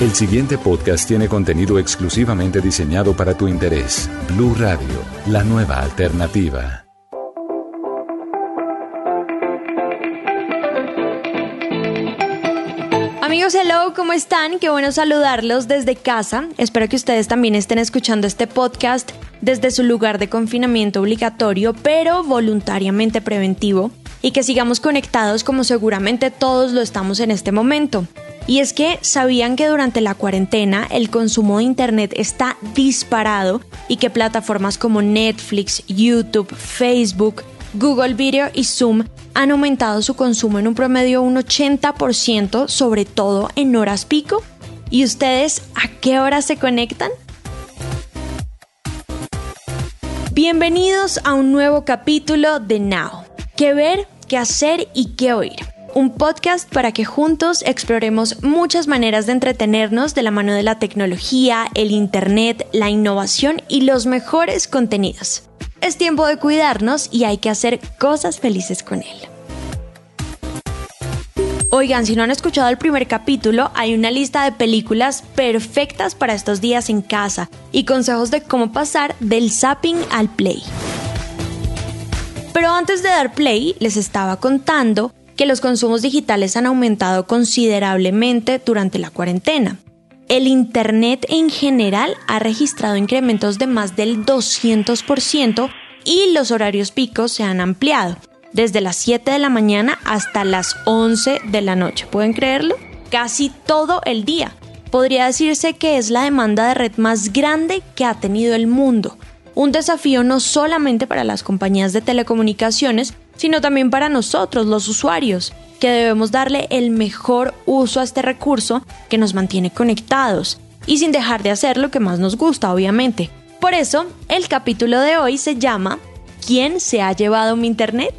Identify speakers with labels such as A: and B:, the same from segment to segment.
A: El siguiente podcast tiene contenido exclusivamente diseñado para tu interés. Blue Radio, la nueva alternativa.
B: Amigos, hello, ¿cómo están? Qué bueno saludarlos desde casa. Espero que ustedes también estén escuchando este podcast desde su lugar de confinamiento obligatorio, pero voluntariamente preventivo, y que sigamos conectados como seguramente todos lo estamos en este momento. Y es que sabían que durante la cuarentena el consumo de Internet está disparado y que plataformas como Netflix, YouTube, Facebook, Google Video y Zoom han aumentado su consumo en un promedio un 80%, sobre todo en horas pico. ¿Y ustedes a qué hora se conectan? Bienvenidos a un nuevo capítulo de Now. ¿Qué ver, qué hacer y qué oír? Un podcast para que juntos exploremos muchas maneras de entretenernos de la mano de la tecnología, el Internet, la innovación y los mejores contenidos. Es tiempo de cuidarnos y hay que hacer cosas felices con él. Oigan, si no han escuchado el primer capítulo, hay una lista de películas perfectas para estos días en casa y consejos de cómo pasar del zapping al play. Pero antes de dar play, les estaba contando que los consumos digitales han aumentado considerablemente durante la cuarentena. El Internet en general ha registrado incrementos de más del 200% y los horarios picos se han ampliado, desde las 7 de la mañana hasta las 11 de la noche. ¿Pueden creerlo? Casi todo el día. Podría decirse que es la demanda de red más grande que ha tenido el mundo. Un desafío no solamente para las compañías de telecomunicaciones, sino también para nosotros, los usuarios, que debemos darle el mejor uso a este recurso que nos mantiene conectados y sin dejar de hacer lo que más nos gusta, obviamente. Por eso, el capítulo de hoy se llama ¿Quién se ha llevado mi internet?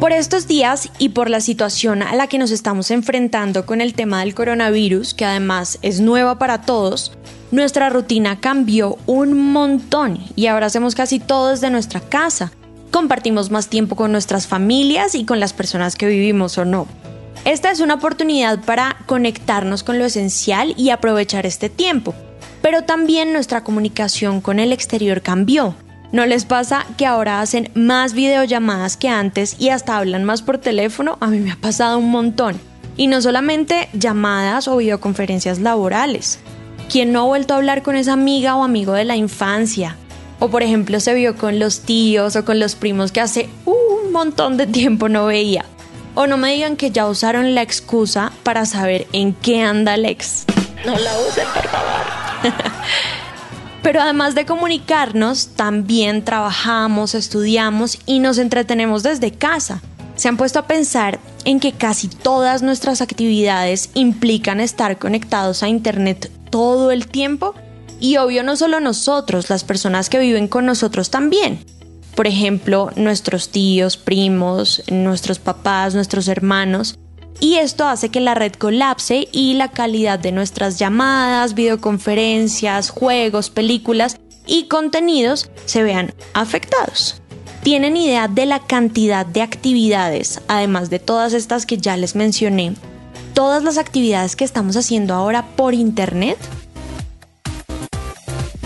B: Por estos días y por la situación a la que nos estamos enfrentando con el tema del coronavirus, que además es nueva para todos, nuestra rutina cambió un montón y ahora hacemos casi todo desde nuestra casa. Compartimos más tiempo con nuestras familias y con las personas que vivimos o no. Esta es una oportunidad para conectarnos con lo esencial y aprovechar este tiempo. Pero también nuestra comunicación con el exterior cambió. ¿No les pasa que ahora hacen más videollamadas que antes y hasta hablan más por teléfono? A mí me ha pasado un montón. Y no solamente llamadas o videoconferencias laborales. ¿Quién no ha vuelto a hablar con esa amiga o amigo de la infancia? O por ejemplo se vio con los tíos o con los primos que hace un montón de tiempo no veía. O no me digan que ya usaron la excusa para saber en qué anda el ex. No la usen, por favor. Pero además de comunicarnos, también trabajamos, estudiamos y nos entretenemos desde casa. ¿Se han puesto a pensar en que casi todas nuestras actividades implican estar conectados a Internet todo el tiempo y obvio no solo nosotros, las personas que viven con nosotros también. Por ejemplo, nuestros tíos, primos, nuestros papás, nuestros hermanos. Y esto hace que la red colapse y la calidad de nuestras llamadas, videoconferencias, juegos, películas y contenidos se vean afectados. ¿Tienen idea de la cantidad de actividades, además de todas estas que ya les mencioné, todas las actividades que estamos haciendo ahora por Internet?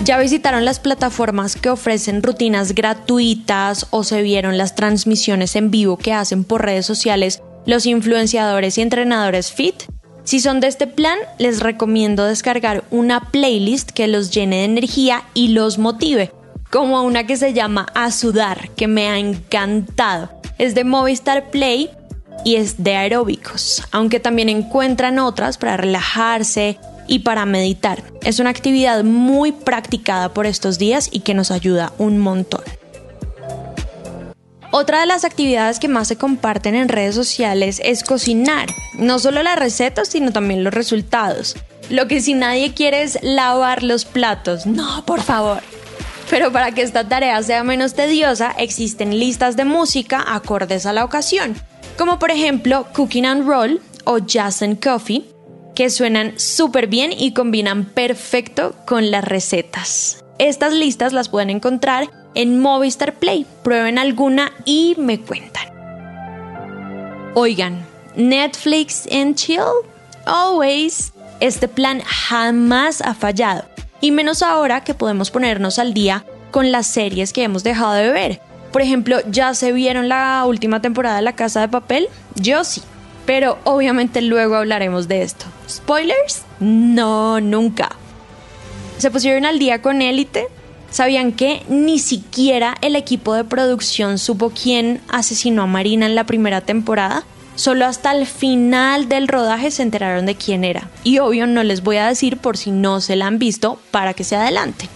B: ¿Ya visitaron las plataformas que ofrecen rutinas gratuitas o se vieron las transmisiones en vivo que hacen por redes sociales los influenciadores y entrenadores fit? Si son de este plan, les recomiendo descargar una playlist que los llene de energía y los motive, como una que se llama A Sudar, que me ha encantado. Es de Movistar Play y es de aeróbicos, aunque también encuentran otras para relajarse y para meditar. Es una actividad muy practicada por estos días y que nos ayuda un montón. Otra de las actividades que más se comparten en redes sociales es cocinar, no solo las recetas, sino también los resultados. Lo que si nadie quiere es lavar los platos, no, por favor. Pero para que esta tarea sea menos tediosa, existen listas de música acordes a la ocasión como por ejemplo Cooking and Roll o Jazz and Coffee, que suenan súper bien y combinan perfecto con las recetas. Estas listas las pueden encontrar en Movistar Play. Prueben alguna y me cuentan. Oigan, Netflix and Chill, always, este plan jamás ha fallado, y menos ahora que podemos ponernos al día con las series que hemos dejado de ver. Por ejemplo, ¿ya se vieron la última temporada de La Casa de Papel? Yo sí, pero obviamente luego hablaremos de esto. ¿Spoilers? No, nunca. ¿Se pusieron al día con Élite? ¿Sabían que ni siquiera el equipo de producción supo quién asesinó a Marina en la primera temporada? Solo hasta el final del rodaje se enteraron de quién era. Y obvio no les voy a decir por si no se la han visto para que se adelante.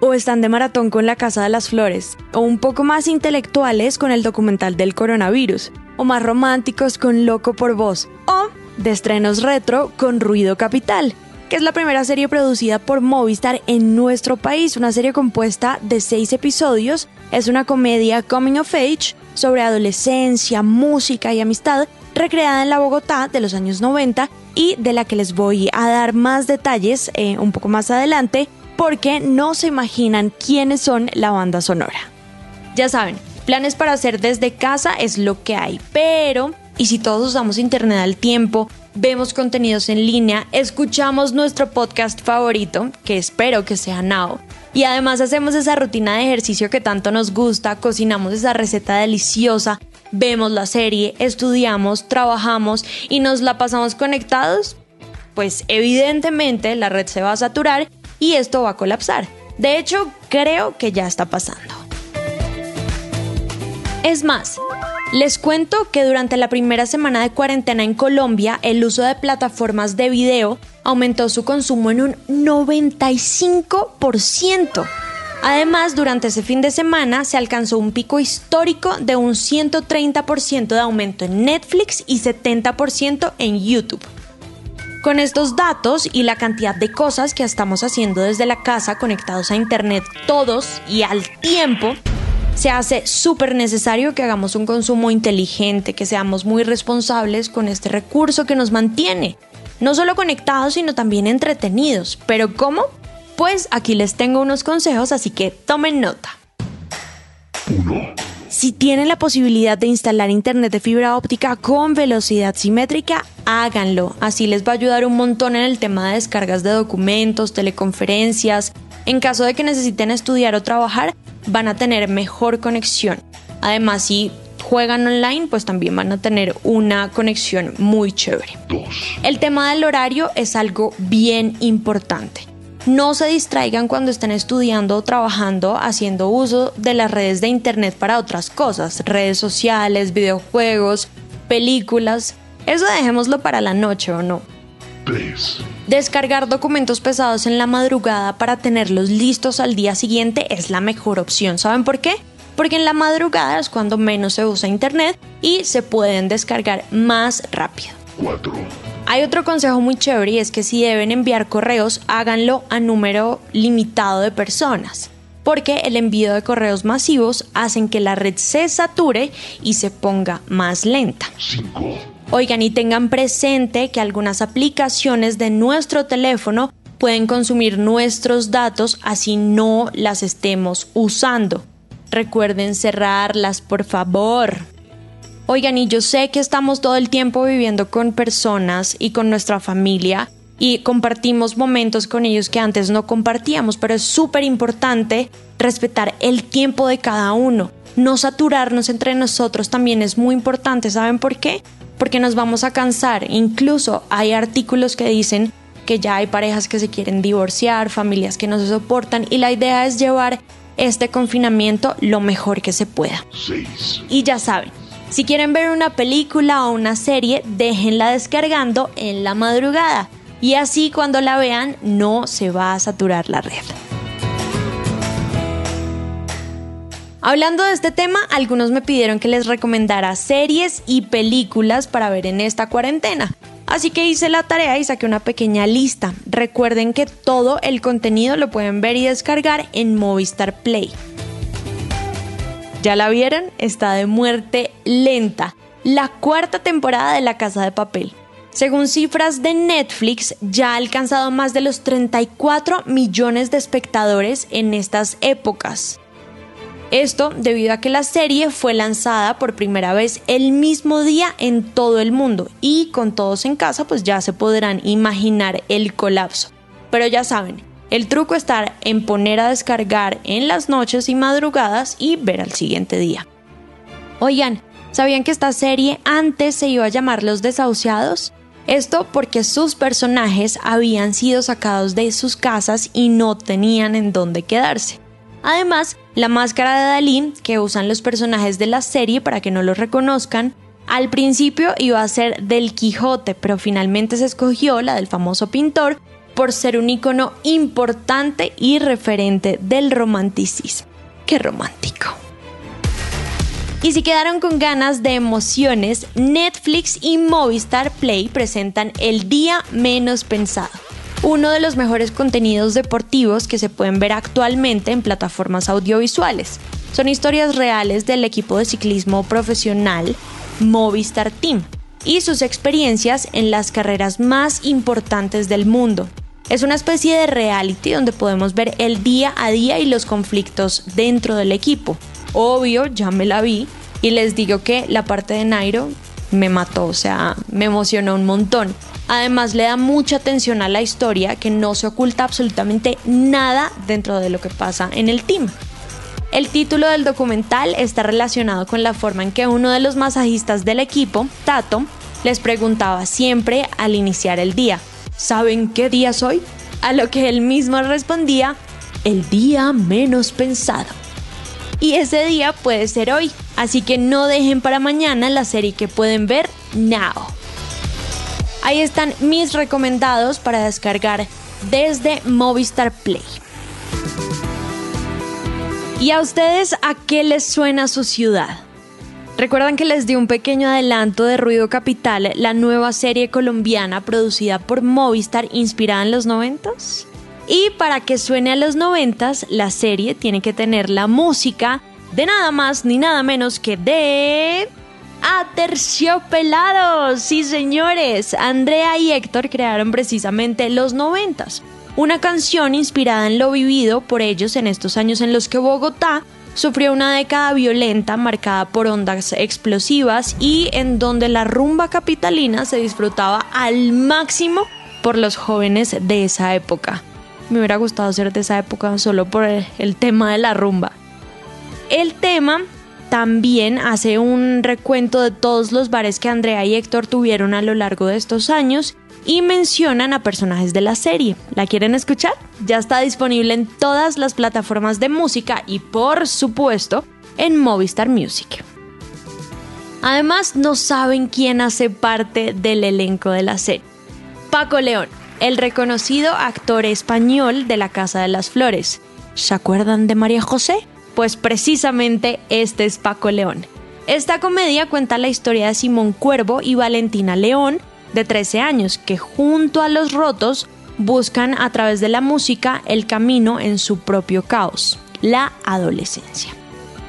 B: O están de maratón con La Casa de las Flores, o un poco más intelectuales con el documental del coronavirus, o más románticos con Loco por Voz, o de estrenos retro con Ruido Capital, que es la primera serie producida por Movistar en nuestro país, una serie compuesta de seis episodios, es una comedia coming of age sobre adolescencia, música y amistad, recreada en la Bogotá de los años 90 y de la que les voy a dar más detalles eh, un poco más adelante porque no se imaginan quiénes son la banda sonora. Ya saben, planes para hacer desde casa es lo que hay, pero ¿y si todos usamos internet al tiempo? Vemos contenidos en línea, escuchamos nuestro podcast favorito, que espero que sea Now, y además hacemos esa rutina de ejercicio que tanto nos gusta, cocinamos esa receta deliciosa, vemos la serie, estudiamos, trabajamos y nos la pasamos conectados, pues evidentemente la red se va a saturar y esto va a colapsar. De hecho, creo que ya está pasando. Es más, les cuento que durante la primera semana de cuarentena en Colombia, el uso de plataformas de video aumentó su consumo en un 95%. Además, durante ese fin de semana se alcanzó un pico histórico de un 130% de aumento en Netflix y 70% en YouTube. Con estos datos y la cantidad de cosas que estamos haciendo desde la casa conectados a Internet todos y al tiempo, se hace súper necesario que hagamos un consumo inteligente, que seamos muy responsables con este recurso que nos mantiene, no solo conectados, sino también entretenidos. ¿Pero cómo? Pues aquí les tengo unos consejos, así que tomen nota. Si tienen la posibilidad de instalar internet de fibra óptica con velocidad simétrica, háganlo. Así les va a ayudar un montón en el tema de descargas de documentos, teleconferencias. En caso de que necesiten estudiar o trabajar, van a tener mejor conexión. Además, si juegan online, pues también van a tener una conexión muy chévere. El tema del horario es algo bien importante. No se distraigan cuando estén estudiando o trabajando haciendo uso de las redes de Internet para otras cosas, redes sociales, videojuegos, películas. Eso dejémoslo para la noche o no. Descargar documentos pesados en la madrugada para tenerlos listos al día siguiente es la mejor opción. ¿Saben por qué? Porque en la madrugada es cuando menos se usa Internet y se pueden descargar más rápido. Hay otro consejo muy chévere y es que si deben enviar correos, háganlo a número limitado de personas, porque el envío de correos masivos hacen que la red se sature y se ponga más lenta. Oigan y tengan presente que algunas aplicaciones de nuestro teléfono pueden consumir nuestros datos así no las estemos usando. Recuerden cerrarlas, por favor. Oigan, y yo sé que estamos todo el tiempo viviendo con personas y con nuestra familia y compartimos momentos con ellos que antes no compartíamos, pero es súper importante respetar el tiempo de cada uno. No saturarnos entre nosotros también es muy importante. ¿Saben por qué? Porque nos vamos a cansar. Incluso hay artículos que dicen que ya hay parejas que se quieren divorciar, familias que no se soportan y la idea es llevar este confinamiento lo mejor que se pueda. Y ya saben, si quieren ver una película o una serie, déjenla descargando en la madrugada y así cuando la vean no se va a saturar la red. Hablando de este tema, algunos me pidieron que les recomendara series y películas para ver en esta cuarentena. Así que hice la tarea y saqué una pequeña lista. Recuerden que todo el contenido lo pueden ver y descargar en Movistar Play. ¿Ya la vieron? Está de muerte lenta. La cuarta temporada de La Casa de Papel. Según cifras de Netflix, ya ha alcanzado más de los 34 millones de espectadores en estas épocas. Esto debido a que la serie fue lanzada por primera vez el mismo día en todo el mundo y con todos en casa pues ya se podrán imaginar el colapso. Pero ya saben, el truco está en poner a descargar en las noches y madrugadas y ver al siguiente día. Oigan, ¿sabían que esta serie antes se iba a llamar Los Desahuciados? Esto porque sus personajes habían sido sacados de sus casas y no tenían en dónde quedarse. Además, la máscara de Dalí que usan los personajes de la serie para que no los reconozcan, al principio iba a ser del Quijote, pero finalmente se escogió la del famoso pintor por ser un icono importante y referente del romanticismo. ¡Qué romántico! Y si quedaron con ganas de emociones, Netflix y Movistar Play presentan El Día Menos Pensado uno de los mejores contenidos deportivos que se pueden ver actualmente en plataformas audiovisuales. Son historias reales del equipo de ciclismo profesional Movistar Team y sus experiencias en las carreras más importantes del mundo. Es una especie de reality donde podemos ver el día a día y los conflictos dentro del equipo. Obvio, ya me la vi y les digo que la parte de Nairo me mató, o sea, me emocionó un montón. Además le da mucha atención a la historia que no se oculta absolutamente nada dentro de lo que pasa en el team. El título del documental está relacionado con la forma en que uno de los masajistas del equipo, Tato, les preguntaba siempre al iniciar el día, ¿saben qué día soy? A lo que él mismo respondía, el día menos pensado. Y ese día puede ser hoy, así que no dejen para mañana la serie que pueden ver now. Ahí están mis recomendados para descargar desde Movistar Play. ¿Y a ustedes a qué les suena su ciudad? ¿Recuerdan que les di un pequeño adelanto de Ruido Capital, la nueva serie colombiana producida por Movistar inspirada en los noventas? Y para que suene a los noventas, la serie tiene que tener la música de nada más ni nada menos que de Aterciopelados. Sí, señores. Andrea y Héctor crearon precisamente Los Noventas, una canción inspirada en lo vivido por ellos en estos años en los que Bogotá sufrió una década violenta marcada por ondas explosivas y en donde la rumba capitalina se disfrutaba al máximo por los jóvenes de esa época. Me hubiera gustado ser de esa época solo por el tema de la rumba. El tema también hace un recuento de todos los bares que Andrea y Héctor tuvieron a lo largo de estos años y mencionan a personajes de la serie. ¿La quieren escuchar? Ya está disponible en todas las plataformas de música y por supuesto en Movistar Music. Además, no saben quién hace parte del elenco de la serie. Paco León, el reconocido actor español de La Casa de las Flores. ¿Se acuerdan de María José? Pues precisamente este es Paco León. Esta comedia cuenta la historia de Simón Cuervo y Valentina León, de 13 años, que junto a los rotos buscan a través de la música el camino en su propio caos, la adolescencia.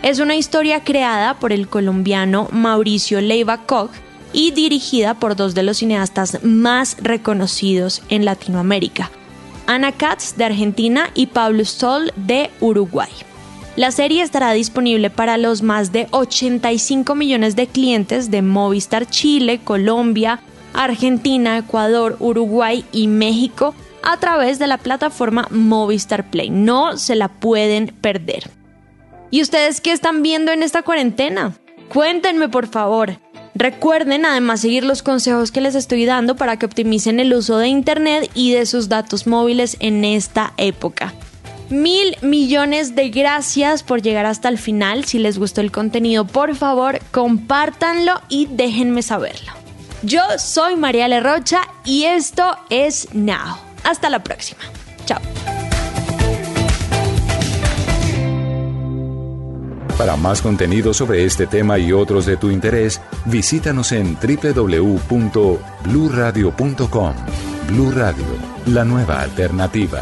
B: Es una historia creada por el colombiano Mauricio Leiva Koch y dirigida por dos de los cineastas más reconocidos en Latinoamérica, Ana Katz de Argentina y Pablo Stoll de Uruguay. La serie estará disponible para los más de 85 millones de clientes de Movistar Chile, Colombia, Argentina, Ecuador, Uruguay y México a través de la plataforma Movistar Play. No se la pueden perder. ¿Y ustedes qué están viendo en esta cuarentena? Cuéntenme por favor. Recuerden además seguir los consejos que les estoy dando para que optimicen el uso de Internet y de sus datos móviles en esta época. Mil millones de gracias por llegar hasta el final. Si les gustó el contenido, por favor, compártanlo y déjenme saberlo. Yo soy María Rocha y esto es Now. Hasta la próxima. Chao.
A: Para más contenido sobre este tema y otros de tu interés, visítanos en www.bluradio.com. Blu Radio, la nueva alternativa.